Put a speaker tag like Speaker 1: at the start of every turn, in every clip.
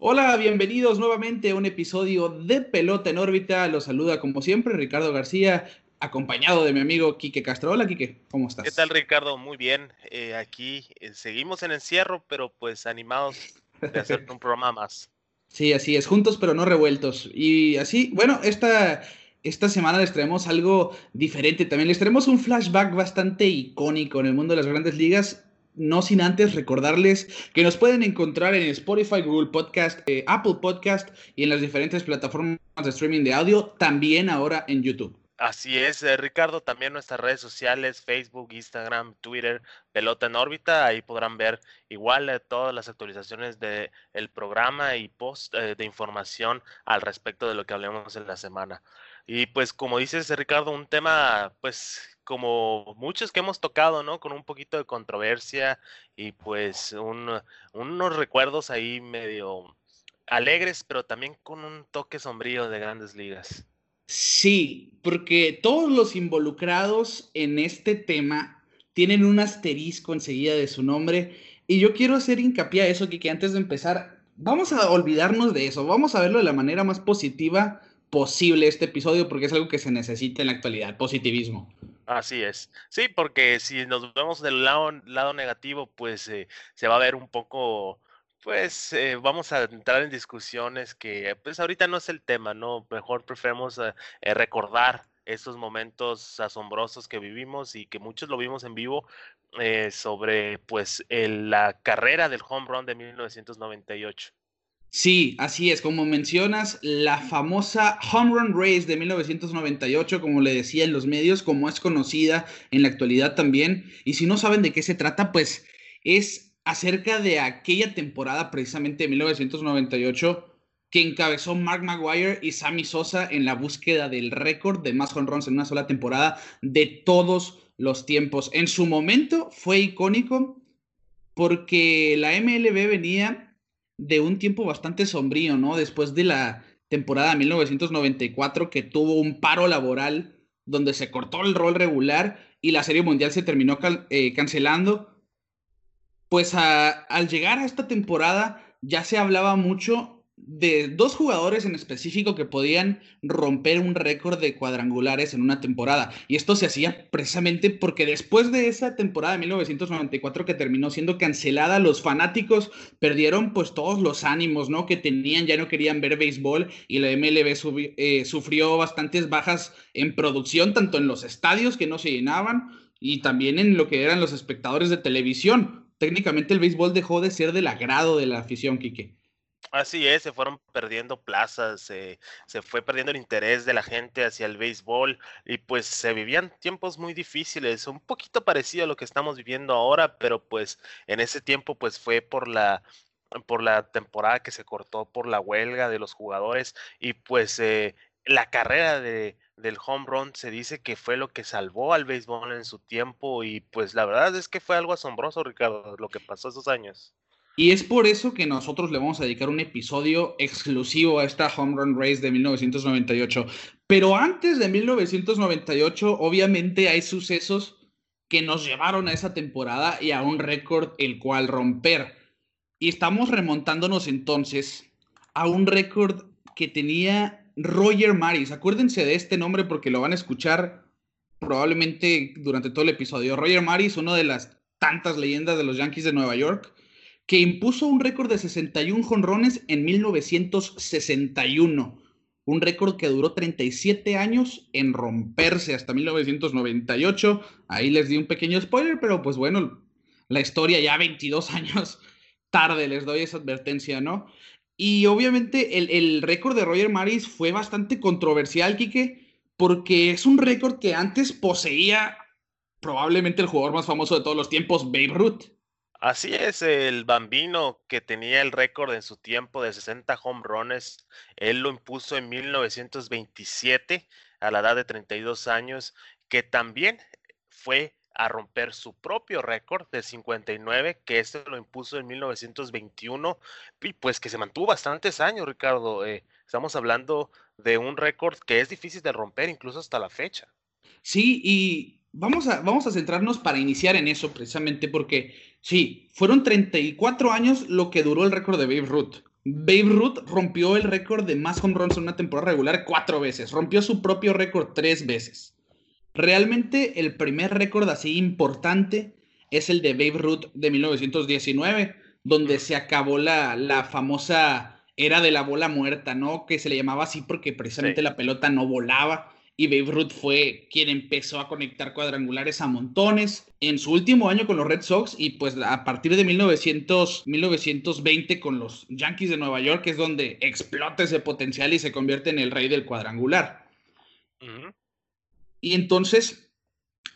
Speaker 1: Hola, bienvenidos nuevamente a un episodio de Pelota en órbita. Los saluda como siempre Ricardo García, acompañado de mi amigo Quique Castro. Hola, Quique, ¿cómo estás?
Speaker 2: ¿Qué tal, Ricardo? Muy bien. Eh, aquí eh, seguimos en encierro, pero pues animados de hacer un programa más.
Speaker 1: Sí, así es, juntos pero no revueltos. Y así, bueno, esta, esta semana les traemos algo diferente también. Les traemos un flashback bastante icónico en el mundo de las grandes ligas no sin antes recordarles que nos pueden encontrar en Spotify, Google Podcast, eh, Apple Podcast y en las diferentes plataformas de streaming de audio, también ahora en YouTube.
Speaker 2: Así es, eh, Ricardo, también nuestras redes sociales, Facebook, Instagram, Twitter, Pelota en órbita, ahí podrán ver igual eh, todas las actualizaciones del el programa y post de información al respecto de lo que hablemos en la semana. Y pues como dices, Ricardo, un tema pues como muchos que hemos tocado, ¿no? Con un poquito de controversia y pues unos recuerdos ahí medio alegres, pero también con un toque sombrío de grandes ligas.
Speaker 1: Sí, porque todos los involucrados en este tema tienen un asterisco enseguida de su nombre y yo quiero hacer hincapié a eso, que, que antes de empezar, vamos a olvidarnos de eso, vamos a verlo de la manera más positiva posible este episodio porque es algo que se necesita en la actualidad, positivismo.
Speaker 2: Así es. Sí, porque si nos vemos del lado, lado negativo, pues eh, se va a ver un poco, pues eh, vamos a entrar en discusiones que pues ahorita no es el tema, ¿no? Mejor preferimos eh, recordar esos momentos asombrosos que vivimos y que muchos lo vimos en vivo sobre pues la carrera del home run de 1998.
Speaker 1: Sí, así es, como mencionas, la famosa Home Run Race de 1998, como le decía en los medios, como es conocida en la actualidad también. Y si no saben de qué se trata, pues es acerca de aquella temporada precisamente de 1998 que encabezó Mark Maguire y Sammy Sosa en la búsqueda del récord de más home runs en una sola temporada de todos los tiempos. En su momento fue icónico porque la MLB venía de un tiempo bastante sombrío, ¿no? Después de la temporada 1994 que tuvo un paro laboral donde se cortó el rol regular y la Serie Mundial se terminó eh, cancelando. Pues al llegar a esta temporada ya se hablaba mucho de dos jugadores en específico que podían romper un récord de cuadrangulares en una temporada. Y esto se hacía precisamente porque después de esa temporada de 1994 que terminó siendo cancelada, los fanáticos perdieron pues todos los ánimos, ¿no? Que tenían, ya no querían ver béisbol y la MLB eh, sufrió bastantes bajas en producción, tanto en los estadios que no se llenaban y también en lo que eran los espectadores de televisión. Técnicamente el béisbol dejó de ser del agrado de la afición, Quique.
Speaker 2: Así es, se fueron perdiendo plazas, se fue perdiendo el interés de la gente hacia el béisbol y pues se vivían tiempos muy difíciles, un poquito parecido a lo que estamos viviendo ahora, pero pues en ese tiempo pues fue por la por la temporada que se cortó por la huelga de los jugadores y pues eh, la carrera de, del home run se dice que fue lo que salvó al béisbol en su tiempo y pues la verdad es que fue algo asombroso, Ricardo, lo que pasó esos años.
Speaker 1: Y es por eso que nosotros le vamos a dedicar un episodio exclusivo a esta Home Run Race de 1998. Pero antes de 1998, obviamente hay sucesos que nos llevaron a esa temporada y a un récord el cual romper. Y estamos remontándonos entonces a un récord que tenía Roger Maris. Acuérdense de este nombre porque lo van a escuchar probablemente durante todo el episodio. Roger Maris, una de las tantas leyendas de los Yankees de Nueva York que impuso un récord de 61 jonrones en 1961. Un récord que duró 37 años en romperse hasta 1998. Ahí les di un pequeño spoiler, pero pues bueno, la historia ya 22 años tarde les doy esa advertencia, ¿no? Y obviamente el, el récord de Roger Maris fue bastante controversial, Quique, porque es un récord que antes poseía probablemente el jugador más famoso de todos los tiempos, Babe Ruth.
Speaker 2: Así es, el Bambino que tenía el récord en su tiempo de 60 home runs, él lo impuso en 1927 a la edad de 32 años, que también fue a romper su propio récord de 59, que este lo impuso en 1921, y pues que se mantuvo bastantes años, Ricardo. Eh, estamos hablando de un récord que es difícil de romper incluso hasta la fecha.
Speaker 1: Sí, y vamos a, vamos a centrarnos para iniciar en eso precisamente porque Sí, fueron 34 años lo que duró el récord de Babe Ruth. Babe Ruth rompió el récord de más home runs en una temporada regular cuatro veces. Rompió su propio récord tres veces. Realmente el primer récord así importante es el de Babe Ruth de 1919, donde se acabó la, la famosa era de la bola muerta, ¿no? Que se le llamaba así porque precisamente la pelota no volaba y Babe Ruth fue quien empezó a conectar cuadrangulares a montones en su último año con los Red Sox y pues a partir de 1900, 1920 con los Yankees de Nueva York es donde explota ese potencial y se convierte en el rey del cuadrangular. Y entonces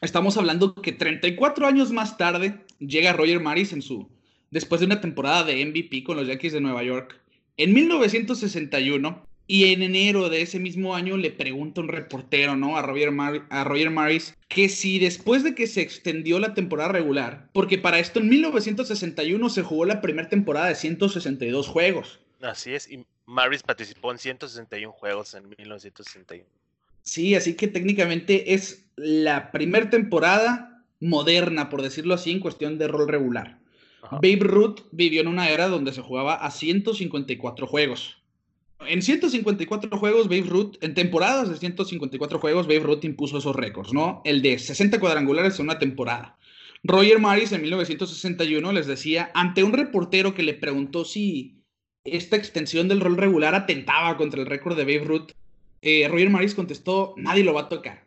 Speaker 1: estamos hablando que 34 años más tarde llega Roger Maris en su después de una temporada de MVP con los Yankees de Nueva York. En 1961 y en enero de ese mismo año le pregunta un reportero, ¿no? A Roger, a Roger Maris, que si después de que se extendió la temporada regular, porque para esto en 1961 se jugó la primera temporada de 162 juegos.
Speaker 2: Así es, y Maris participó en 161 juegos en 1961.
Speaker 1: Sí, así que técnicamente es la primera temporada moderna, por decirlo así, en cuestión de rol regular. Babe Ruth vivió en una era donde se jugaba a 154 juegos. En 154 juegos, Babe Ruth, en temporadas de 154 juegos, Babe Ruth impuso esos récords, ¿no? El de 60 cuadrangulares en una temporada. Roger Maris en 1961 les decía, ante un reportero que le preguntó si esta extensión del rol regular atentaba contra el récord de Babe Ruth, eh, Roger Maris contestó, nadie lo va a tocar.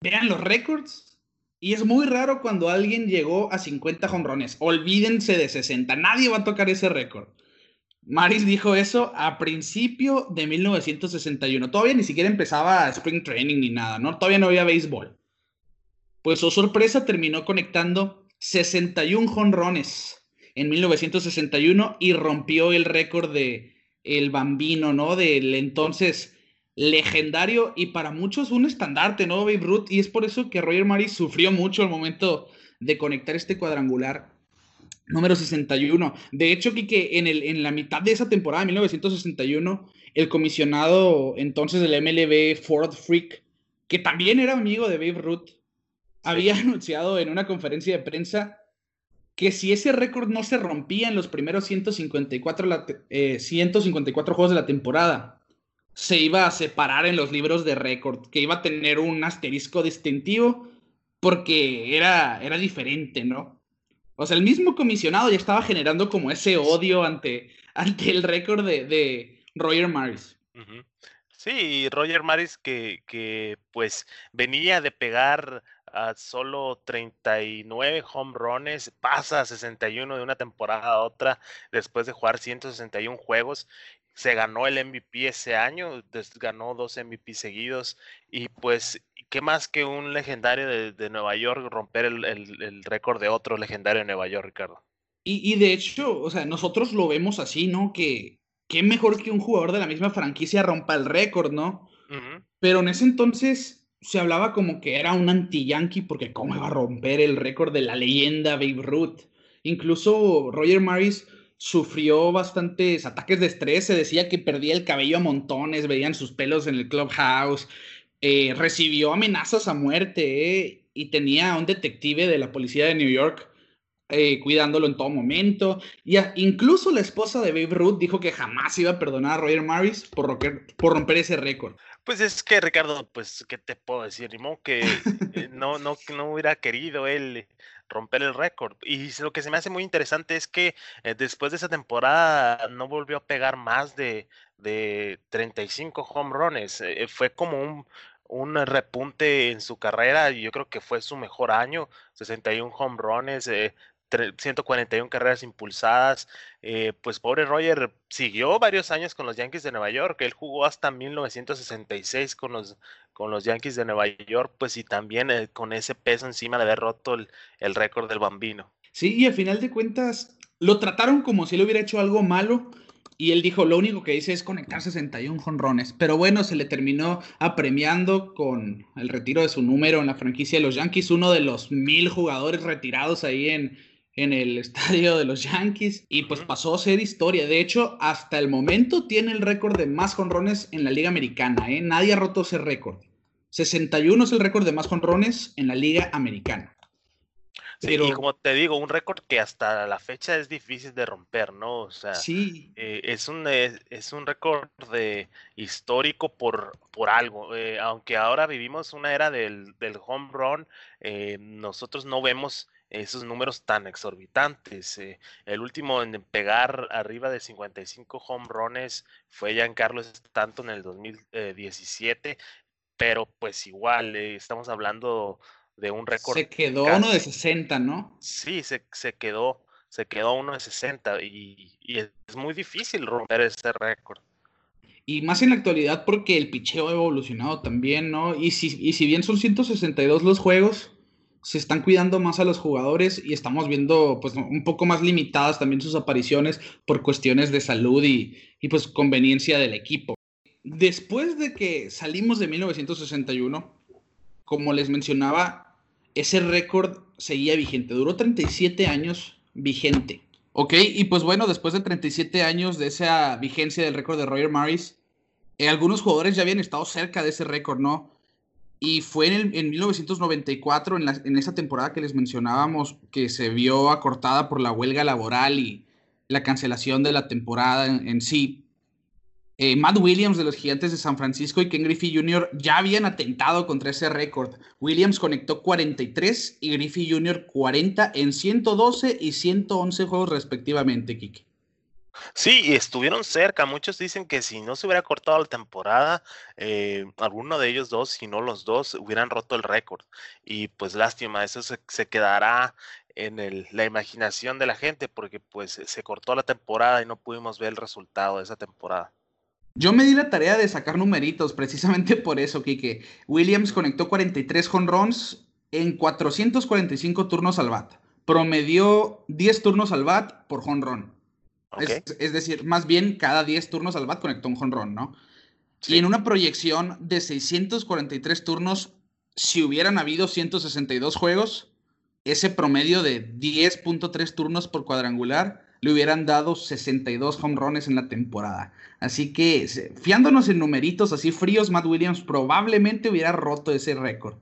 Speaker 1: Vean los récords. Y es muy raro cuando alguien llegó a 50 jonrones. Olvídense de 60. Nadie va a tocar ese récord. Maris dijo eso a principio de 1961. Todavía ni siquiera empezaba Spring Training ni nada, ¿no? Todavía no había béisbol. Pues su sorpresa terminó conectando 61 jonrones en 1961 y rompió el récord de el bambino, ¿no? Del entonces legendario y para muchos un estandarte, ¿no? Babe Ruth. Y es por eso que Roger Maris sufrió mucho al momento de conectar este cuadrangular número 61. De hecho, que en, el, en la mitad de esa temporada, 1961, el comisionado entonces del MLB, Ford Freak, que también era amigo de Babe Ruth, había anunciado en una conferencia de prensa que si ese récord no se rompía en los primeros 154, 154 eh, juegos de la temporada, se iba a separar en los libros de récord, que iba a tener un asterisco distintivo porque era, era diferente, ¿no? O sea, el mismo comisionado ya estaba generando como ese odio ante, ante el récord de, Roger Maris.
Speaker 2: Sí, Roger Maris que, que pues venía de pegar a solo 39 home runs, pasa a 61 de una temporada a otra después de jugar 161 juegos. Se ganó el MVP ese año, ganó dos MVP seguidos y pues ¿qué más que un legendario de, Nueva York romper el, récord de otro legendario de Nueva York, Ricardo?
Speaker 1: Y, de hecho, o sea, nosotros lo vemos así, ¿no? Que qué mejor que un jugador de la misma franquicia rompa el récord, ¿no? Pero en ese entonces se hablaba como que era un anti-yankee porque cómo iba a romper el récord de la leyenda Babe Ruth. Incluso Roger Maris sufrió bastantes ataques de estrés, se decía que perdía el cabello a montones, veían sus pelos en el clubhouse, eh, recibió amenazas a muerte eh, y tenía a un detective de la policía de New York eh, cuidándolo en todo momento. Y incluso la esposa de Babe Ruth dijo que jamás iba a perdonar a Roger Maris por, romper, por romper ese récord.
Speaker 2: Pues es que Ricardo, pues, ¿qué te puedo decir? Ni que no, no, no hubiera querido él romper el récord. Y lo que se me hace muy interesante es que después de esa temporada no volvió a pegar más de, de 35 home runs. fue como un, un repunte en su carrera. Yo creo que fue su mejor año, 61 home runs, 141 carreras impulsadas. Eh, pues pobre Roger siguió varios años con los Yankees de Nueva York. Él jugó hasta 1966 con los, con los Yankees de Nueva York, pues y también eh, con ese peso encima de haber roto el, el récord del bambino.
Speaker 1: Sí, y al final de cuentas lo trataron como si él hubiera hecho algo malo y él dijo, lo único que hice es conectar 61 jonrones. Pero bueno, se le terminó apremiando con el retiro de su número en la franquicia de los Yankees, uno de los mil jugadores retirados ahí en, en el estadio de los Yankees. Y pues pasó a ser historia. De hecho, hasta el momento tiene el récord de más jonrones en la Liga Americana. ¿eh? Nadie ha roto ese récord. 61 es el récord de más jonrones en la Liga Americana.
Speaker 2: Sí, y como te digo, un récord que hasta la fecha es difícil de romper, ¿no? O sea,
Speaker 1: sí.
Speaker 2: Eh, es un, es, un récord de, histórico por, por algo. Eh, aunque ahora vivimos una era del, del home run, eh, nosotros no vemos esos números tan exorbitantes. el último en pegar arriba de 55 home runs fue Giancarlo Stanton en el 2017, pero pues igual, estamos hablando de un récord.
Speaker 1: Se quedó uno de 60, ¿no?
Speaker 2: Sí, se, se, quedó, se quedó uno de 60 y, y es muy difícil romper ese récord.
Speaker 1: Y más en la actualidad porque el picheo ha evolucionado también, ¿no? Y si, y si bien son 162 los juegos, se están cuidando más a los jugadores y estamos viendo pues un poco más limitadas también sus apariciones por cuestiones de salud y, y pues conveniencia del equipo. Después de que salimos de 1961, como les mencionaba, ese récord seguía vigente. Duró 37 años vigente. Ok, y pues bueno, después de 37 años de esa vigencia del récord de Roger Maris, eh, algunos jugadores ya habían estado cerca de ese récord, ¿no? Y fue en, en 1994, en, en, esa temporada que les mencionábamos, que se vio acortada por la huelga laboral y la cancelación de la temporada en sí. Eh, Matt Williams de los Gigantes de San Francisco y Ken Griffey Jr. ya habían atentado contra ese récord. Williams conectó 43 y Griffey Jr. 40 en 112 y 111 juegos respectivamente, Kike.
Speaker 2: Sí, estuvieron cerca. Muchos dicen que si no se hubiera cortado la temporada, eh, alguno de ellos dos, si no los dos, hubieran roto el récord. Y pues lástima, eso se, quedará en la imaginación de la gente porque pues se cortó la temporada y no pudimos ver el resultado de esa temporada.
Speaker 1: Yo me di la tarea de sacar numeritos precisamente por eso, Kike. Williams conectó 43 jonrons en 445 turnos al bat. Promedió 10 turnos al bat por jonrón. Es, decir, más bien cada 10 turnos al bat conectó un jonrón, ¿no? Y en una proyección de 643 turnos, si hubieran habido 162 juegos, ese promedio de 10.3 turnos por cuadrangular le hubieran dado 62 home runs en la temporada. Así que, fiándonos en numeritos así fríos, Matt Williams probablemente hubiera roto ese récord.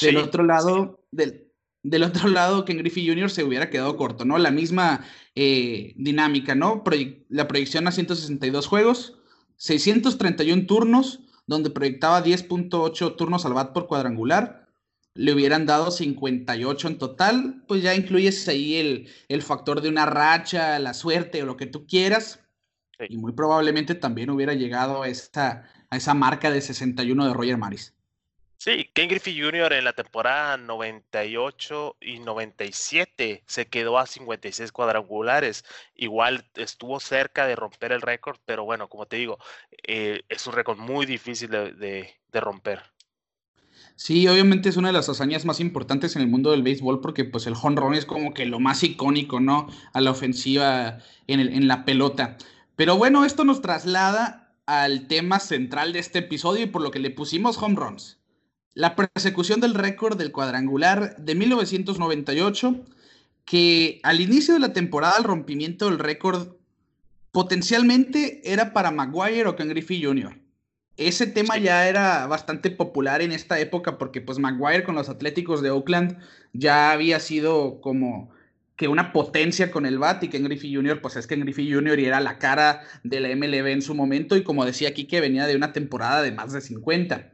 Speaker 1: del otro lado, del, del, otro lado, Ken Griffey Jr. se hubiera quedado corto, ¿no? La misma eh, dinámica, ¿no? la proyección a 162 juegos, 631 turnos, donde proyectaba 10.8 turnos al bat por cuadrangular le hubieran dado 58 en total, pues ya incluyes ahí el, el factor de una racha, la suerte o lo que tú quieras. Y muy probablemente también hubiera llegado a esa, a esa marca de 61 de Roger Maris.
Speaker 2: Sí, Ken Griffey Jr. en la temporada 98 y 97 se quedó a 56 cuadrangulares. Igual estuvo cerca de romper el récord, pero bueno, como te digo, eh, es un récord muy difícil de, de romper.
Speaker 1: Sí, obviamente es una de las hazañas más importantes en el mundo del béisbol porque pues el run es como que lo más icónico, ¿no? A la ofensiva en, el, en la pelota. Pero bueno, esto nos traslada al tema central de este episodio y por lo que le pusimos home runs. La persecución del récord del cuadrangular de 1998, que al inicio de la temporada el rompimiento del récord potencialmente era para Maguire o Ken Griffey Jr. Ese tema ya era bastante popular en esta época porque pues Maguire con los Atléticos de Oakland ya había sido como que una potencia con el bat y Ken Griffey Jr. pues es Ken Griffey Jr. y era la cara de la MLB en su momento y como decía aquí que venía de una temporada de más de 50.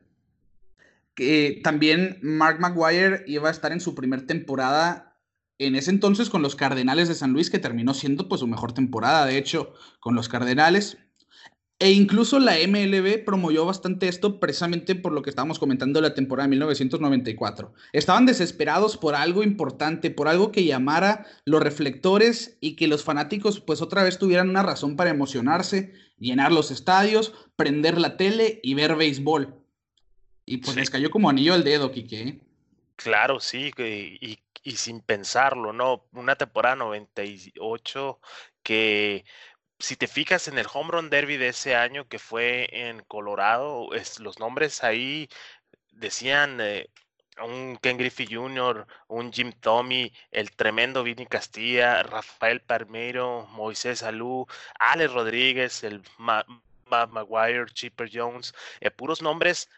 Speaker 1: Que también Mark Maguire iba a estar en su primer temporada en ese entonces con los Cardenales de San Luis que terminó siendo pues su mejor temporada de hecho con los Cardenales e incluso la MLB promovió bastante esto precisamente por lo que estábamos comentando la temporada de 1994. Estaban desesperados por algo importante, por algo que llamara los reflectores y que los fanáticos pues otra vez tuvieran una razón para emocionarse, llenar los estadios, prender la tele y ver béisbol. Y pues les cayó como anillo al dedo, Quique. ¿eh?
Speaker 2: Claro, sí, y, y sin pensarlo, ¿no? Una temporada 98 que si te fijas en el Home Run Derby de ese año que fue en Colorado, es, los nombres ahí decían eh, un Ken Griffey Jr., un Jim Tommy, el tremendo Vinny Castilla, Rafael Palmeiro, Moisés Alú, Alex Rodríguez, el Matt Maguire, Chipper Jones, eh, puros nombres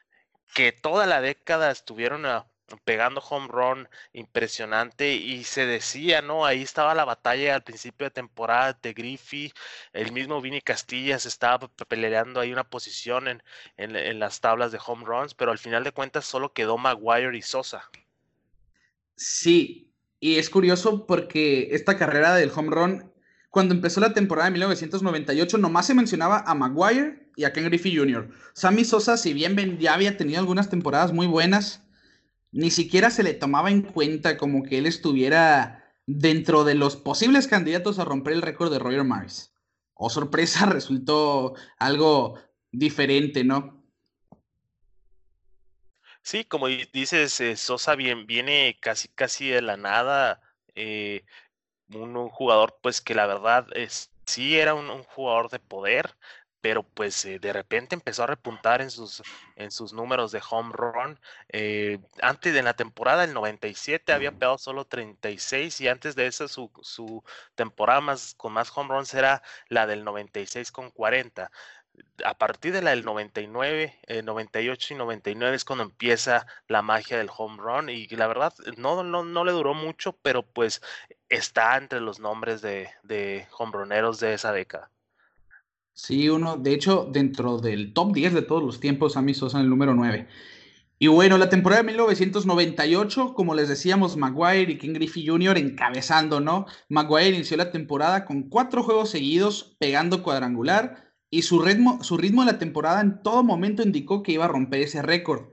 Speaker 2: que toda la década estuvieron pegando home run impresionante y se decía, ¿no? Ahí estaba la batalla al principio de temporada de Griffey, el mismo Vini Castillas estaba peleando ahí una posición en, en, las tablas de home runs, pero al final de cuentas solo quedó Maguire y Sosa.
Speaker 1: Sí, y es curioso porque esta carrera del home run, cuando empezó la temporada de 1998, nomás se mencionaba a Maguire y a Ken Griffey Jr. Sammy Sosa, si bien ya había tenido algunas temporadas muy buenas, ni siquiera se le tomaba en cuenta como que él estuviera dentro de los posibles candidatos a romper el récord de Roger Maris. O oh, sorpresa, resultó algo diferente, ¿no?
Speaker 2: Sí, como dices, eh, Sosa viene casi casi de la nada. Eh, un, jugador, pues que la verdad es, sí era un jugador de poder, pero pues eh, de repente empezó a repuntar en sus, en sus números de home run. Eh, antes de la temporada del 97 había pegado solo 36 y antes de eso su, su temporada más, con más home runs era la del 96 con 40 a partir de la del 99, 98 y 99 es cuando empieza la magia del home run y la verdad no, no, no le duró mucho, pero pues está entre los nombres de, de home runeros de esa década.
Speaker 1: Sí, uno, de hecho, dentro del top 10 de todos los tiempos, Sammy Sosa en el número 9. Y bueno, la temporada de 1998, como les decíamos, Maguire y King Griffey Jr. encabezando, ¿no? Maguire inició la temporada con cuatro juegos seguidos, pegando cuadrangular, y su ritmo, su ritmo de la temporada en todo momento indicó que iba a romper ese récord,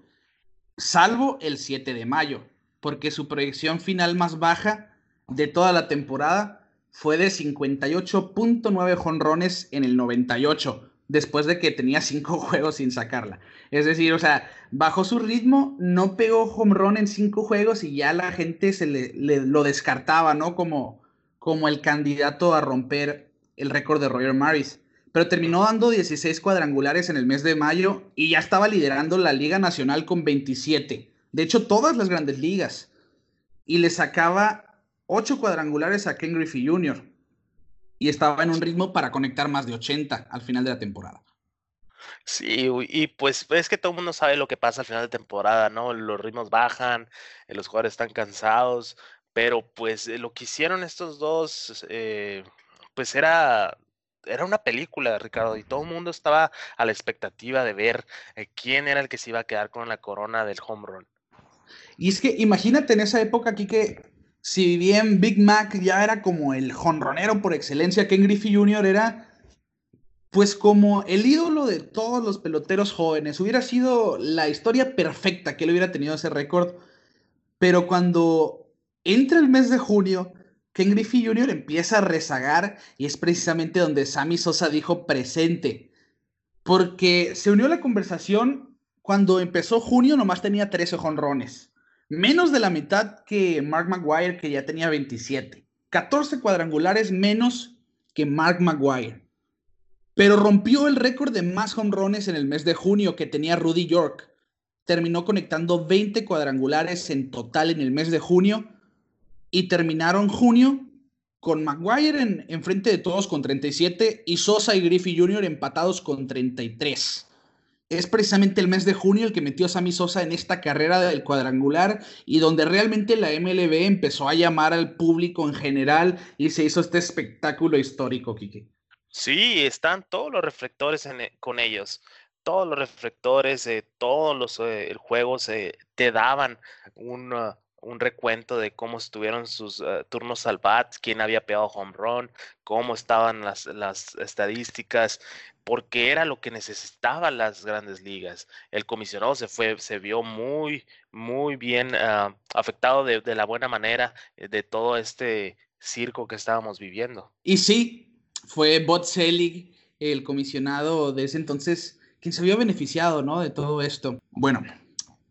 Speaker 1: salvo el 7 de mayo, porque su proyección final más baja de toda la temporada fue de 58.9 jonrones en el 98, después de que tenía 5 juegos sin sacarla. Es decir, o sea, bajó su ritmo, no pegó home en 5 juegos y ya la gente se le, lo descartaba, ¿no? Como, como el candidato a romper el récord de Roger Maris. Pero terminó dando 16 cuadrangulares en el mes de mayo y ya estaba liderando la Liga Nacional con 27. De hecho, todas las grandes ligas. Y le sacaba Ocho cuadrangulares a Ken Griffey Jr. Y estaba en un ritmo para conectar más de 80 al final de la temporada.
Speaker 2: Sí, y pues es que todo el mundo sabe lo que pasa al final de temporada, ¿no? Los ritmos bajan, eh, los jugadores están cansados, pero pues eh, lo que hicieron estos dos, eh, pues era, era una película, Ricardo, y todo el mundo estaba a la expectativa de ver quién era el que se iba a quedar con la corona del home run.
Speaker 1: Y es que imagínate en esa época aquí que si bien Big Mac ya era como el jonronero por excelencia, Ken Griffey Jr. era pues como el ídolo de todos los peloteros jóvenes. Hubiera sido la historia perfecta que él hubiera tenido ese récord. Pero cuando entra el mes de junio, Ken Griffey Jr. empieza a rezagar y es precisamente donde Sammy Sosa dijo presente. Porque se unió a la conversación cuando empezó junio, nomás tenía 13 jonrones menos de la mitad que Mark Maguire, que ya tenía 27. 14 cuadrangulares menos que Mark Maguire. Pero rompió el récord de más honrones en el mes de junio que tenía Rudy York. Terminó conectando 20 cuadrangulares en total en el mes de junio. Y terminaron junio con Maguire en, en frente de todos con 37 y Sosa y Griffey Jr. empatados con 33 es precisamente el mes de junio el que metió Sammy Sosa en esta carrera del cuadrangular y donde realmente la MLB empezó a llamar al público en general y se hizo este espectáculo histórico, Kike.
Speaker 2: Sí, están todos los reflectores e, con ellos. Todos los reflectores, de todos los eh, juegos eh, te daban un, uh, un recuento de cómo estuvieron sus uh, turnos al bat, quién había pegado home run, cómo estaban las, las estadísticas porque era lo que necesitaban las grandes ligas. El comisionado se fue, se vio muy, muy bien ah, afectado de, la buena manera eh, de todo este circo que estábamos viviendo.
Speaker 1: Y sí, fue Bob Selig, el comisionado de ese entonces, quien se vio beneficiado, ¿no? De todo esto. Bueno,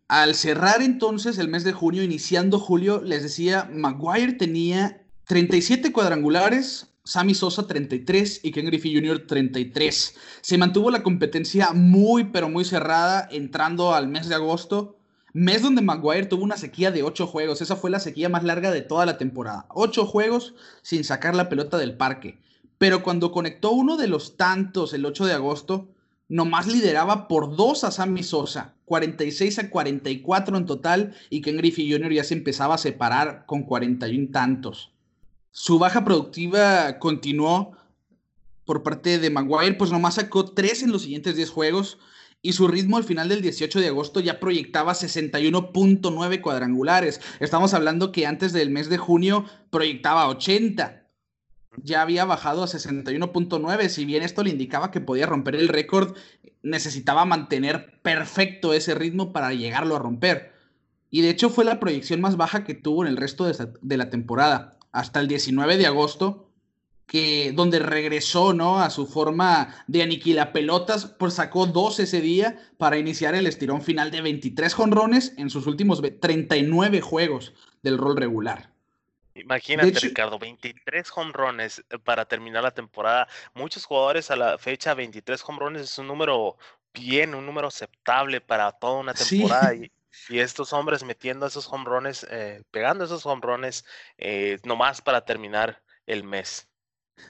Speaker 1: al cerrar entonces el mes de junio, iniciando julio, les decía, Maguire tenía 37 cuadrangulares, Sammy Sosa 33 y Ken Griffey Jr. 33. Se mantuvo la competencia muy, pero muy cerrada entrando al mes de agosto. Mes donde Maguire tuvo una sequía de 8 juegos. Esa fue la sequía más larga de toda la temporada. 8 juegos sin sacar la pelota del parque. Pero cuando conectó uno de los tantos el 8 de agosto, nomás lideraba por dos a Sammy Sosa, 46 a 44 en total, y Ken Griffey Jr. ya se empezaba a separar con 41 tantos. Su baja productiva continuó por parte de Maguire, pues nomás sacó tres en los siguientes 10 juegos, y su ritmo al final del 18 de agosto ya proyectaba 61.9 cuadrangulares. Estamos hablando que antes del mes de junio proyectaba 80 ya había bajado a 61.9. Si bien esto le indicaba que podía romper el récord, necesitaba mantener perfecto ese ritmo para llegarlo a romper. Y de hecho fue la proyección más baja que tuvo en el resto de, la temporada, hasta el 19 de agosto, que, donde regresó ¿no? a su forma de aniquila pelotas, pues sacó dos ese día para iniciar el estirón final de 23 jonrones en sus últimos 39 juegos del rol regular.
Speaker 2: Imagínate, Ricardo, 23 home runs para terminar la temporada. Muchos jugadores a la fecha, 23 home runs es un número bien, un número aceptable para toda una temporada. Y, estos hombres metiendo esos home runs, eh, pegando esos home runs, eh, nomás para terminar el mes.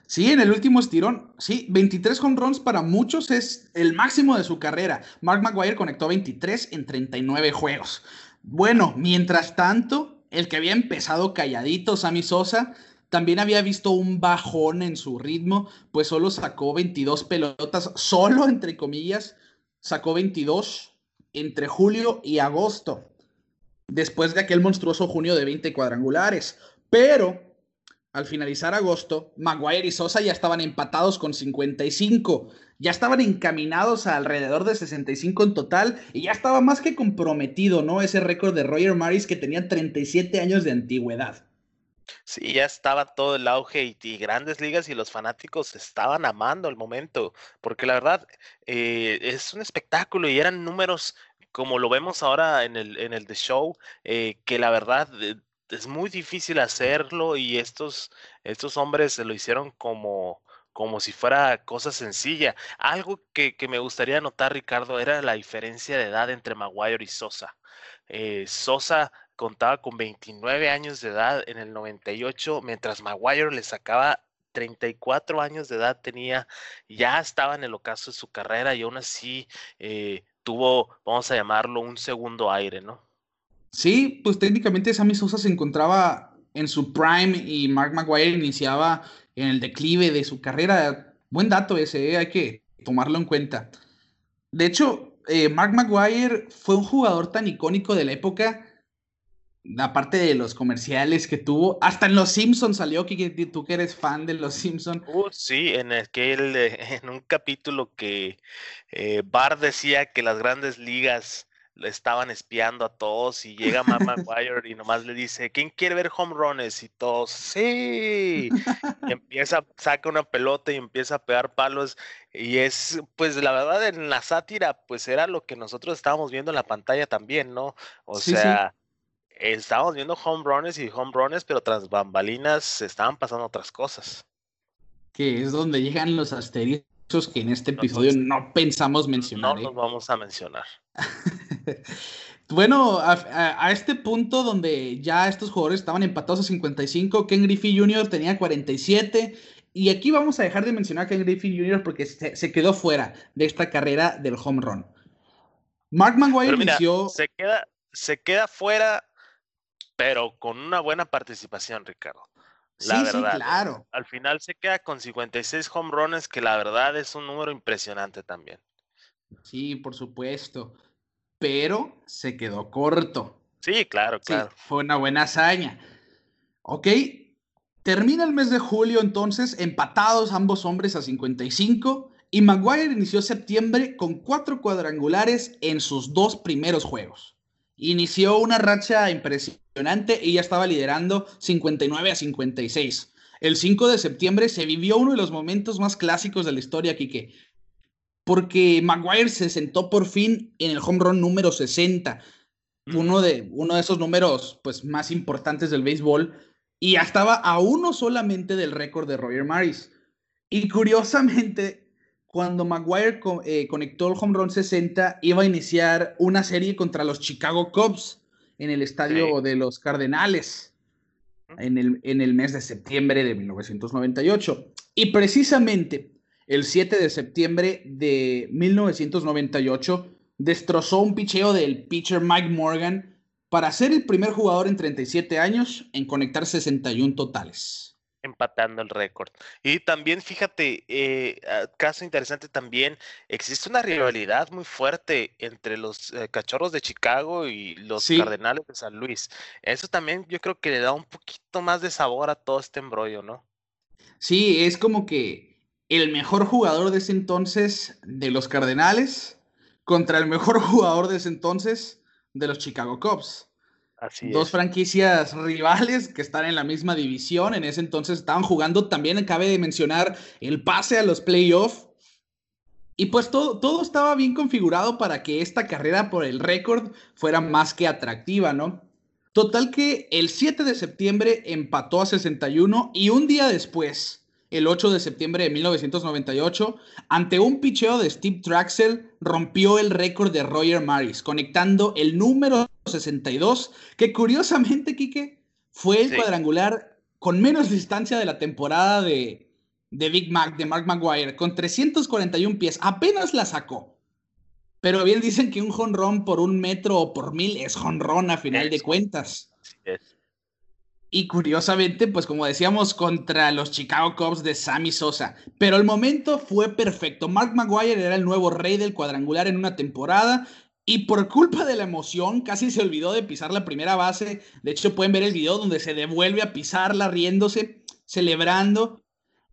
Speaker 1: Sí, en el último estirón, sí, 23 home runs para muchos es el máximo de su carrera. Mark McGuire conectó 23 en 39 juegos. Bueno, mientras tanto, el que había empezado calladito, Sammy Sosa, también había visto un bajón en su ritmo, pues solo sacó 22 pelotas, solo entre comillas, sacó 22 entre julio y agosto, después de aquel monstruoso junio de 20 cuadrangulares. Pero al finalizar agosto, Maguire y Sosa ya estaban empatados con 55 ya estaban encaminados a alrededor de 65 en total y ya estaba más que comprometido, ¿no? Ese récord de Roger Maris que tenía 37 años de antigüedad.
Speaker 2: Sí, ya estaba todo el auge y, grandes ligas y los fanáticos estaban amando el momento, porque la verdad eh, es un espectáculo y eran números como lo vemos ahora en el, en el The Show, eh, que la verdad eh, es muy difícil hacerlo y estos, estos hombres lo hicieron como, como si fuera cosa sencilla. Algo que, me gustaría notar, Ricardo, era la diferencia de edad entre Maguire y Sosa. Sosa contaba con 29 años de edad en el 98, mientras Maguire le sacaba 34 años de edad tenía, ya estaba en el ocaso de su carrera y aún así eh, tuvo, vamos a llamarlo, un segundo aire, ¿no?
Speaker 1: Sí, pues técnicamente Sammy Sosa se encontraba en su prime y Mark Maguire iniciaba en el declive de su carrera. Buen dato ese, eh, hay que tomarlo en cuenta. De hecho, eh, Mark Maguire fue un jugador tan icónico de la época, aparte de los comerciales que tuvo, hasta en Los Simpsons salió, que tú que eres fan de Los Simpsons.
Speaker 2: Uh, sí, en aquel, en un capítulo que eh, Bar decía que las grandes ligas le estaban espiando a todos y llega Matt Maguire y nomás le dice, ¿quién quiere ver home runs? Y todos, sí. Y empieza, saca una pelota y empieza a pegar palos. Y es, pues la verdad, en la sátira, pues era lo que nosotros estábamos viendo en la pantalla también, ¿no? O sea, estábamos viendo home runs y home runs, pero tras bambalinas se estaban pasando otras cosas.
Speaker 1: Que es donde llegan los asteriscos que en este episodio no pensamos mencionar.
Speaker 2: No ¿eh? los vamos a mencionar.
Speaker 1: bueno, a, este punto donde ya estos jugadores estaban empatados a 55, Ken Griffey Jr. tenía 47. Y aquí vamos a dejar de mencionar a Ken Griffey Jr. porque se, quedó fuera de esta carrera del home run. Mark Maguire inició.
Speaker 2: Se queda, se queda fuera, pero con una buena participación, Ricardo. La sí, verdad. Sí, claro. Al final se queda con 56 home runs, que la verdad es un número impresionante también.
Speaker 1: Sí, por supuesto. Pero se quedó corto.
Speaker 2: Sí, claro, claro.
Speaker 1: fue una buena hazaña. Ok, termina el mes de julio entonces, empatados ambos hombres a 55. Y Maguire inició septiembre con cuatro cuadrangulares en sus dos primeros juegos. Inició una racha impresionante y ya estaba liderando 59 a 56. El 5 de septiembre se vivió uno de los momentos más clásicos de la historia, Kike, porque Maguire se sentó por fin en el home run número 60, uno de, uno de esos números pues, más importantes del béisbol, y ya estaba a uno solamente del récord de Roger Maris. Y curiosamente, cuando Maguire eh, conectó el home run 60, iba a iniciar una serie contra los Chicago Cubs en el estadio de los Cardenales en el, en el mes de septiembre de 1998. Y precisamente el 7 de septiembre de 1998, destrozó un picheo del pitcher Mike Morgan para ser el primer jugador en 37 años en conectar 61 totales
Speaker 2: empatando el récord. Y también, fíjate, eh, ah, caso interesante también, existe una rivalidad muy fuerte entre los eh, cachorros de Chicago y los Cardenales de San Luis. Eso también yo creo que le da un poquito más de sabor a todo este embrollo, ¿no?
Speaker 1: Sí, es como que el mejor jugador de ese entonces de los Cardenales contra el mejor jugador de ese entonces de los Chicago Cubs dos franquicias rivales que están en la misma división. En ese entonces estaban jugando. También cabe de mencionar el pase a los playoffs. Y pues todo, todo estaba bien configurado para que esta carrera por el récord fuera más que atractiva, ¿no? Total que el 7 de septiembre empató a 61 y un día después, el 8 de septiembre de 1998, ante un picheo de Steve Traxel, rompió el récord de Roger Maris, conectando el número 62, que curiosamente, Quique, fue el cuadrangular con menos distancia de la temporada de, de Big Mac, de Mark Maguire, con 341 pies. Apenas la sacó. Pero bien dicen que un jonrón por un metro o por mil es jonrón a final de cuentas. Y curiosamente, pues como decíamos, contra los Chicago Cubs de Sammy Sosa. Pero el momento fue perfecto. Mark Maguire era el nuevo rey del cuadrangular en una temporada. Y por culpa de la emoción, casi se olvidó de pisar la primera base. De hecho, pueden ver el video donde se devuelve a pisarla, riéndose, celebrando.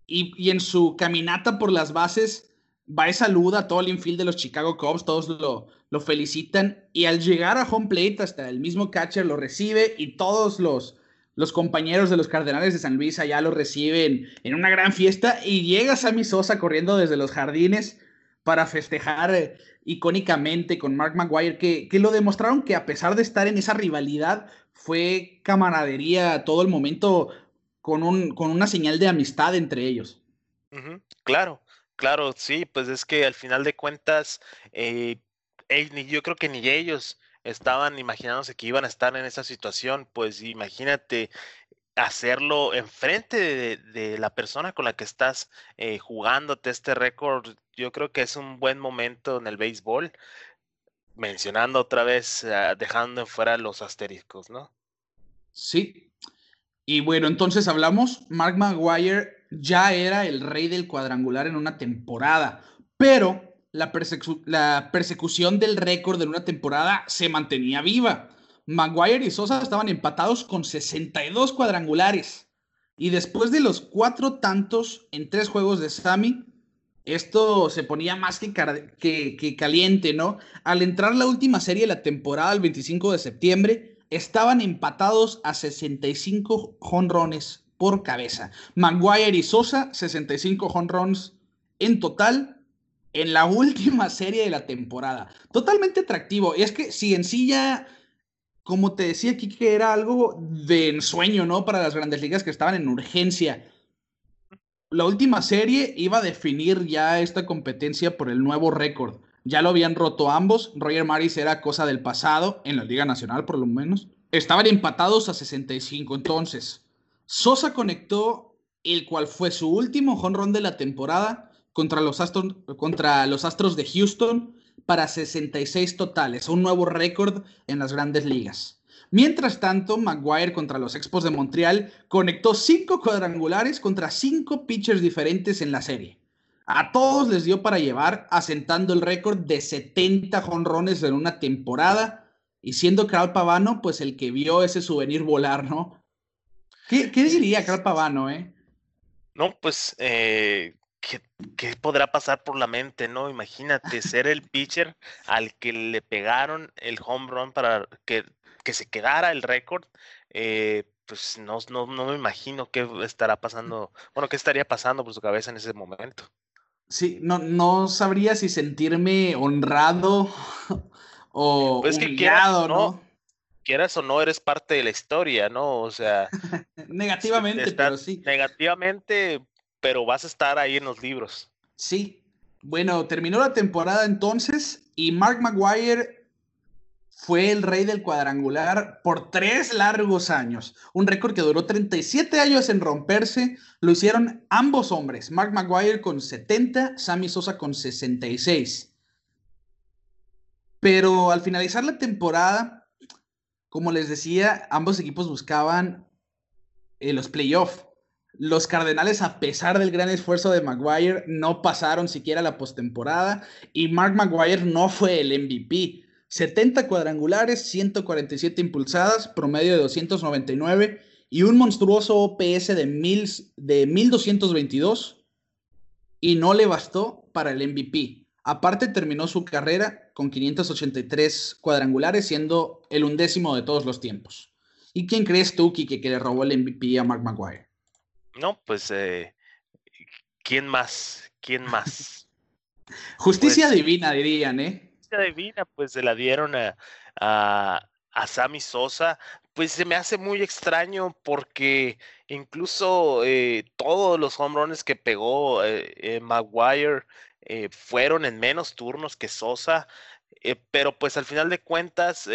Speaker 1: Y, en su caminata por las bases, va y saluda a todo el infield de los Chicago Cubs. Todos lo, lo felicitan. Y al llegar a home plate, hasta el mismo catcher lo recibe y todos los los compañeros de los Cardenales de San Luis allá lo reciben en una gran fiesta y llega Sammy Sosa corriendo desde los jardines para festejar eh, icónicamente con Mark Maguire, que, que, lo demostraron que a pesar de estar en esa rivalidad, fue camaradería todo el momento con, un, con una señal de amistad entre ellos.
Speaker 2: Claro, claro, sí, pues es que al final de cuentas, eh, yo creo que ni ellos estaban imaginándose que iban a estar en esa situación, pues imagínate hacerlo enfrente de, de la persona con la que estás eh, jugándote este récord. Yo creo que es un buen momento en el béisbol, mencionando otra vez, ah, dejando fuera los asteriscos, ¿no?
Speaker 1: Sí. Y bueno, entonces hablamos, Mark Maguire ya era el rey del cuadrangular en una temporada, pero la, persecución del récord de una temporada se mantenía viva. Maguire y Sosa estaban empatados con 62 cuadrangulares. Y después de los cuatro tantos en tres juegos de Sammy, esto se ponía más que, que, caliente, ¿no? Al entrar la última serie de la temporada, el 25 de septiembre, estaban empatados a 65 jonrones por cabeza. Maguire y Sosa, 65 jonrones en total en la última serie de la temporada. Totalmente atractivo. Y es que si en sí ya, como te decía aquí, que era algo de ensueño, ¿no? Para las grandes ligas que estaban en urgencia. La última serie iba a definir ya esta competencia por el nuevo récord. Ya lo habían roto ambos. Roger Maris era cosa del pasado, en la Liga Nacional por lo menos. Estaban empatados a 65 entonces. Sosa conectó el cual fue su último jonrón de la temporada contra los, Astros, contra los Astros de Houston para 66 totales, un nuevo récord en las grandes ligas. Mientras tanto, Maguire contra los Expos de Montreal conectó cinco cuadrangulares contra cinco pitchers diferentes en la serie. A todos les dio para llevar, asentando el récord de 70 jonrones en una temporada y siendo Carl Pavano, pues el que vio ese souvenir volar, ¿no? ¿Qué, diría Carl Pavano, eh?
Speaker 2: No, pues eh, ¿qué, podrá pasar por la mente, no? Imagínate ser el pitcher al que le pegaron el home run para que, que se quedara el récord. Eh, pues no, no, no me imagino qué estará pasando, bueno, qué estaría pasando por su cabeza en ese momento.
Speaker 1: Sí, no, no sabría si sentirme honrado o pues humillado, ¿no?
Speaker 2: Quieras o no, eres parte de la historia, ¿no? O sea.
Speaker 1: negativamente, pero sí.
Speaker 2: Negativamente, pero vas a estar ahí en los libros.
Speaker 1: Sí. Bueno, terminó la temporada entonces y Mark Maguire fue el rey del cuadrangular por tres largos años, un récord que duró 37 años en romperse, lo hicieron ambos hombres, Mark Maguire con 70, Sammy Sosa con 66. Pero al finalizar la temporada, como les decía, ambos equipos buscaban eh, los playoffs. Los Cardenales, a pesar del gran esfuerzo de Maguire, no pasaron siquiera la postemporada y Mark Maguire no fue el MVP. 70 cuadrangulares, 147 impulsadas, promedio de 299 y un monstruoso OPS de, mil, de 1222 y no le bastó para el MVP. Aparte terminó su carrera con 583 cuadrangulares, siendo el undécimo de todos los tiempos. ¿Y quién crees tú, Kike, que le robó el MVP a Mark Maguire?
Speaker 2: No, pues, eh, ¿quién más? ¿Quién más?
Speaker 1: Justicia pues divina, dirían, ¿eh?
Speaker 2: Justicia divina, pues se la dieron a, a, Sammy Sosa. Pues se me hace muy extraño porque incluso eh, todos los home runs que pegó eh, Maguire fueron en menos turnos que Sosa. pero pues al final de cuentas,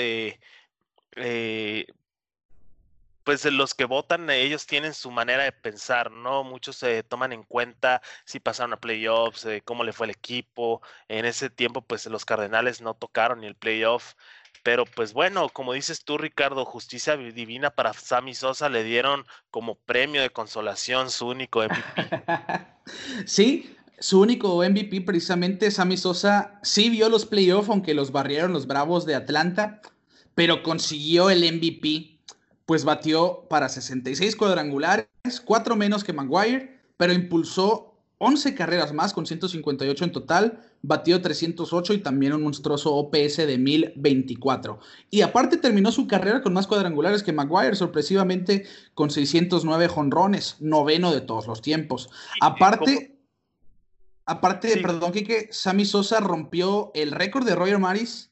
Speaker 2: pues los que votan, ellos tienen su manera de pensar, ¿no? Muchos se toman en cuenta si pasaron a playoffs, eh, cómo le fue el equipo. En ese tiempo, pues los Cardenales no tocaron ni el playoff. Pero pues bueno, como dices tú, Ricardo, justicia divina para Sammy Sosa le dieron como premio de consolación su único MVP.
Speaker 1: sí, su único MVP precisamente, Sammy Sosa, sí vio los playoffs, aunque los barrieron los Bravos de Atlanta, pero consiguió el MVP pues batió para 66 cuadrangulares, 4 menos que Maguire, pero impulsó 11 carreras más con 158 en total, batió 308 y también un monstruoso OPS de 1024. Y aparte terminó su carrera con más cuadrangulares que Maguire, sorpresivamente con 609 jonrones, noveno de todos los tiempos. Aparte, aparte, perdón, que Sammy Sosa rompió el récord de Roger Maris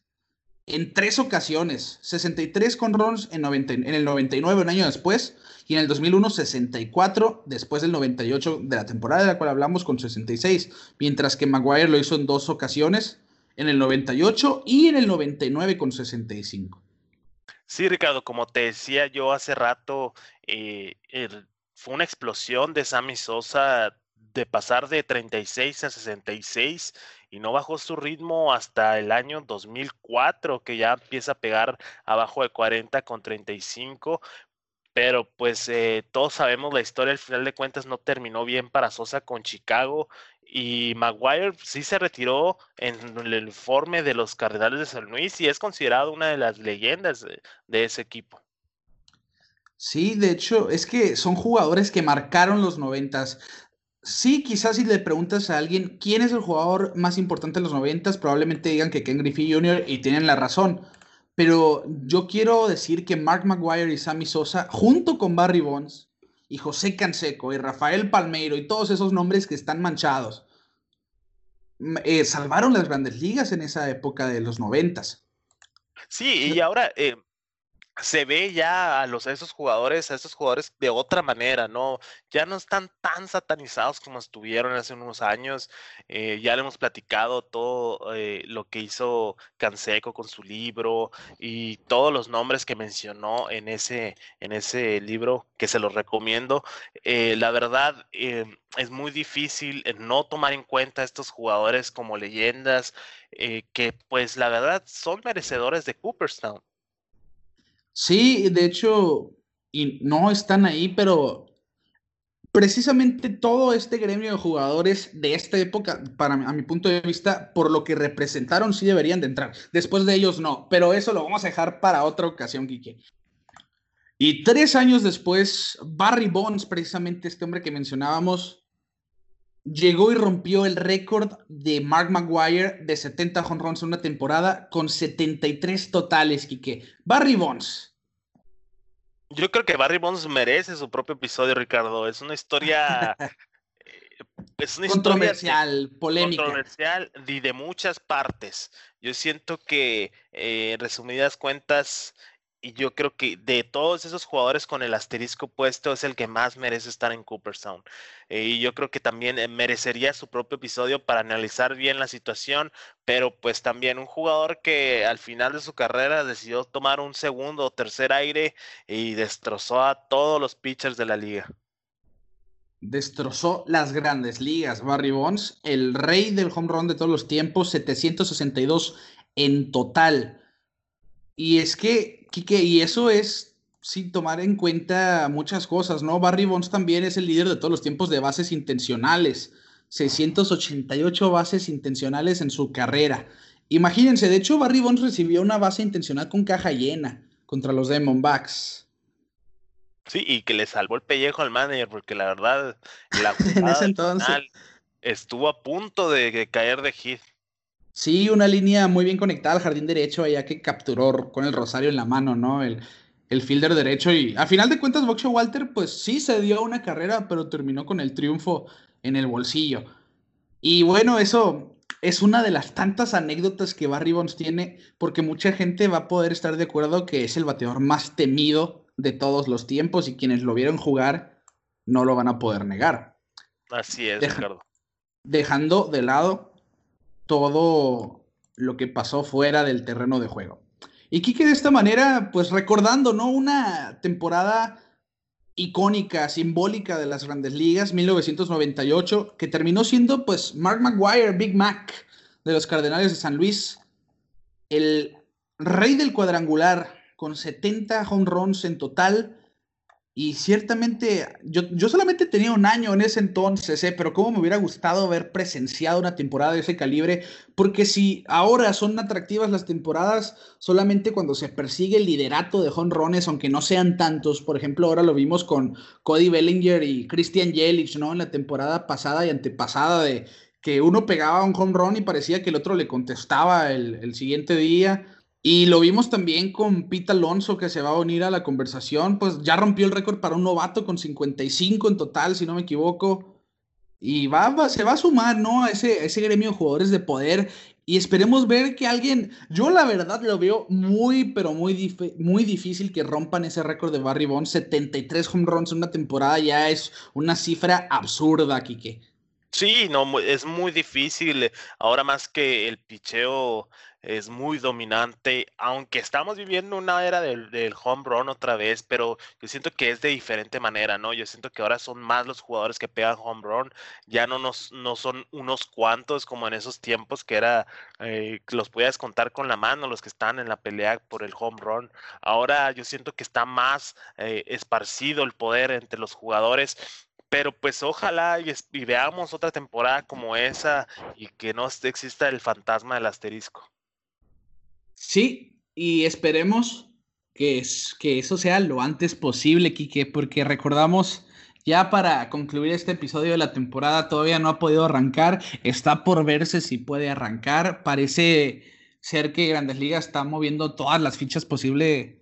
Speaker 1: en tres ocasiones, 63 con Rons en, en el 99, un año después, y en el 2001, 64, después del 98 de la temporada de la cual hablamos con 66, mientras que Maguire lo hizo en dos ocasiones, en el 98 y en el 99 con 65.
Speaker 2: Sí, Ricardo, como te decía yo hace rato, eh, fue una explosión de Sammy Sosa de pasar de 36 a 66 y no bajó su ritmo hasta el año 2004, que ya empieza a pegar abajo de 40 con 35. Pero pues eh, todos sabemos la historia, al final de cuentas no terminó bien para Sosa con Chicago y Maguire sí se retiró en el informe de los Cardenales de San Luis y es considerado una de las leyendas de, ese equipo.
Speaker 1: Sí, de hecho, es que son jugadores que marcaron los noventas. Sí, quizás si le preguntas a alguien quién es el jugador más importante de los noventas, probablemente digan que Ken Griffey Jr. y tienen la razón. Pero yo quiero decir que Mark Maguire y Sammy Sosa, junto con Barry Bonds y José Canseco y Rafael Palmeiro y todos esos nombres que están manchados, eh, salvaron las grandes ligas en esa época de los noventas.
Speaker 2: Sí, y ahora eh, se ve ya a los esos jugadores, a esos jugadores de otra manera, ¿no? Ya no están tan satanizados como estuvieron hace unos años. Eh, ya le hemos platicado todo eh, lo que hizo Canseco con su libro y todos los nombres que mencionó en ese, en ese libro, que se los recomiendo. Eh, la verdad, es muy difícil no tomar en cuenta a estos jugadores como leyendas, que pues la verdad son merecedores de Cooperstown.
Speaker 1: Sí, de hecho, y no están ahí, pero precisamente todo este gremio de jugadores de esta época, para a mi punto de vista, por lo que representaron, sí deberían de entrar. Después de ellos no, pero eso lo vamos a dejar para otra ocasión, Quique. Y tres años después, Barry Bonds, precisamente este hombre que mencionábamos, llegó y rompió el récord de Mark Maguire de 70 runs en una temporada con 73 totales, Quique. Barry Bonds,
Speaker 2: yo creo que Barry Bonds merece su propio episodio, Ricardo. Es una historia.
Speaker 1: Es una controversial, polémica.
Speaker 2: Controversial y de muchas partes. Yo siento que, eh, en resumidas cuentas, y yo creo que de todos esos jugadores con el asterisco puesto es el que más merece estar en Cooperstown. Eh, y yo creo que también eh, merecería su propio episodio para analizar bien la situación, pero pues también un jugador que al final de su carrera decidió tomar un segundo o tercer aire y destrozó a todos los pitchers de la liga.
Speaker 1: Destrozó las grandes ligas. Barry Bonds, el rey del home run de todos los tiempos, 762 en total. Y es que, Kike, y eso es sin tomar en cuenta muchas cosas, ¿no? Barry Bonds también es el líder de todos los tiempos de bases intencionales. 688 bases intencionales en su carrera. Imagínense, de hecho, Barry Bonds recibió una base intencional con caja llena contra los Diamondbacks.
Speaker 2: Sí, y que le salvó el pellejo al manager, porque la verdad, la
Speaker 1: en ese entonces
Speaker 2: estuvo a punto de caer de hit.
Speaker 1: Sí, una línea muy bien conectada al jardín derecho, allá que capturó con el rosario en la mano, ¿no? El, el fielder derecho. Y a final de cuentas, Boxer Walter, pues sí se dio una carrera, pero terminó con el triunfo en el bolsillo. Y bueno, eso es una de las tantas anécdotas que Barry Bonds tiene, porque mucha gente va a poder estar de acuerdo que es el bateador más temido de todos los tiempos y quienes lo vieron jugar no lo van a poder negar.
Speaker 2: Así es, Ricardo.
Speaker 1: Dejando de lado todo lo que pasó fuera del terreno de juego. Y Kike de esta manera, pues recordando, ¿no? Una temporada icónica, simbólica de las grandes ligas, 1998, que terminó siendo pues Mark McGuire, Big Mac de los Cardenales de San Luis, el rey del cuadrangular con 70 home runs en total, y ciertamente, yo, yo solamente tenía un año en ese entonces, ¿eh? pero cómo me hubiera gustado haber presenciado una temporada de ese calibre, porque si ahora son atractivas las temporadas solamente cuando se persigue el liderato de jonrones, aunque no sean tantos, por ejemplo, ahora lo vimos con Cody Bellinger y Christian Yelich, ¿no? En la temporada pasada y antepasada de que uno pegaba un home run y parecía que el otro le contestaba el, el siguiente día y lo vimos también con Pete Alonso, que se va a unir a la conversación. Pues ya rompió el récord para un novato con 55 en total, si no me equivoco. Y va, se va a sumar, ¿no? A ese, ese gremio de jugadores de poder. Y esperemos ver que alguien. Yo, la verdad, lo veo muy, pero muy, muy difícil que rompan ese récord de Barry Bonds. 73 home runs en una temporada ya es una cifra absurda, Kike.
Speaker 2: Sí, no, es muy difícil. Ahora más que el picheo es muy dominante, aunque estamos viviendo una era del, home run otra vez, pero yo siento que es de diferente manera, ¿no? Yo siento que ahora son más los jugadores que pegan home run, ya no, nos, no son unos cuantos como en esos tiempos que era, eh, los podías contar con la mano los que están en la pelea por el home run. Ahora yo siento que está más eh, esparcido el poder entre los jugadores pero pues ojalá y, y, veamos otra temporada como esa y que no exista el fantasma del asterisco.
Speaker 1: Sí, y esperemos que, que eso sea lo antes posible, Quique, porque recordamos ya para concluir este episodio de la temporada todavía no ha podido arrancar, está por verse si puede arrancar, parece ser que Grandes Ligas está moviendo todas las fichas posibles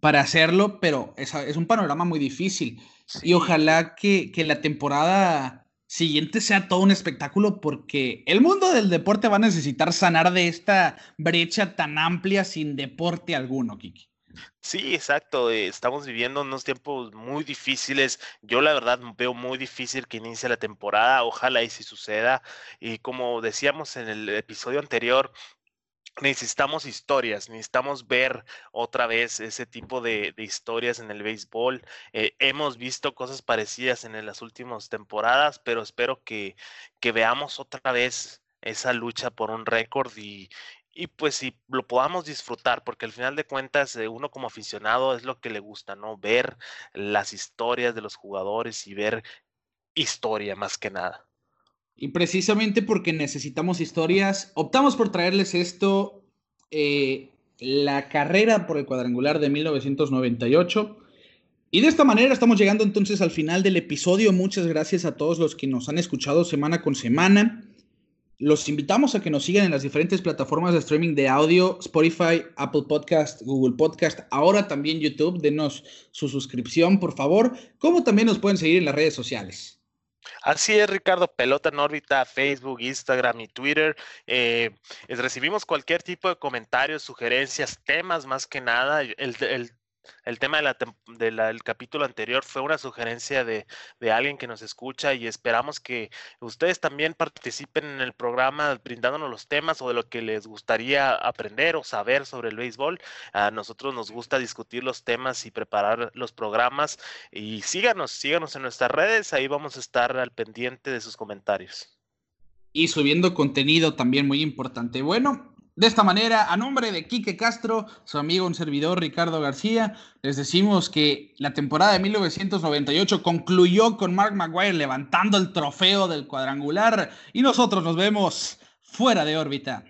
Speaker 1: para hacerlo, pero es, es un panorama muy difícil. Y ojalá que, que la temporada siguiente sea todo un espectáculo porque el mundo del deporte va a necesitar sanar de esta brecha tan amplia sin deporte alguno, Kiki.
Speaker 2: Sí, exacto. Eh, estamos viviendo unos tiempos muy difíciles. Yo la verdad veo muy difícil que inicie la temporada. Ojalá y si suceda. Y como decíamos en el episodio anterior, necesitamos historias, necesitamos ver otra vez ese tipo de, historias en el béisbol. Eh, hemos visto cosas parecidas en las últimas temporadas, pero espero que, veamos otra vez esa lucha por un récord y, y pues si lo podamos disfrutar, porque al final de cuentas eh, uno como aficionado es lo que le gusta, ¿no? Ver las historias de los jugadores y ver historia más que nada.
Speaker 1: Y precisamente porque necesitamos historias, optamos por traerles esto, eh, la carrera por el cuadrangular de 1998. Y de esta manera estamos llegando entonces al final del episodio. Muchas gracias a todos los que nos han escuchado semana con semana. Los invitamos a que nos sigan en las diferentes plataformas de streaming de audio, Spotify, Apple Podcast, Google Podcast, ahora también YouTube. Denos su suscripción, por favor, como también nos pueden seguir en las redes sociales.
Speaker 2: Así es, Ricardo, pelota en órbita, Facebook, Instagram y Twitter. Eh, recibimos cualquier tipo de comentarios, sugerencias, temas más que nada. El, el tema del capítulo anterior fue una sugerencia de, alguien que nos escucha y esperamos que ustedes también participen en el programa brindándonos los temas o de lo que les gustaría aprender o saber sobre el béisbol. A nosotros nos gusta discutir los temas y preparar los programas y síganos, síganos en nuestras redes, ahí vamos a estar al pendiente de sus comentarios.
Speaker 1: Y subiendo contenido también muy importante. Bueno, de esta manera, a nombre de Quique Castro, su amigo, un servidor Ricardo García, les decimos que la temporada de 1998 concluyó con Mark Maguire levantando el trofeo del cuadrangular y nosotros nos vemos fuera de órbita.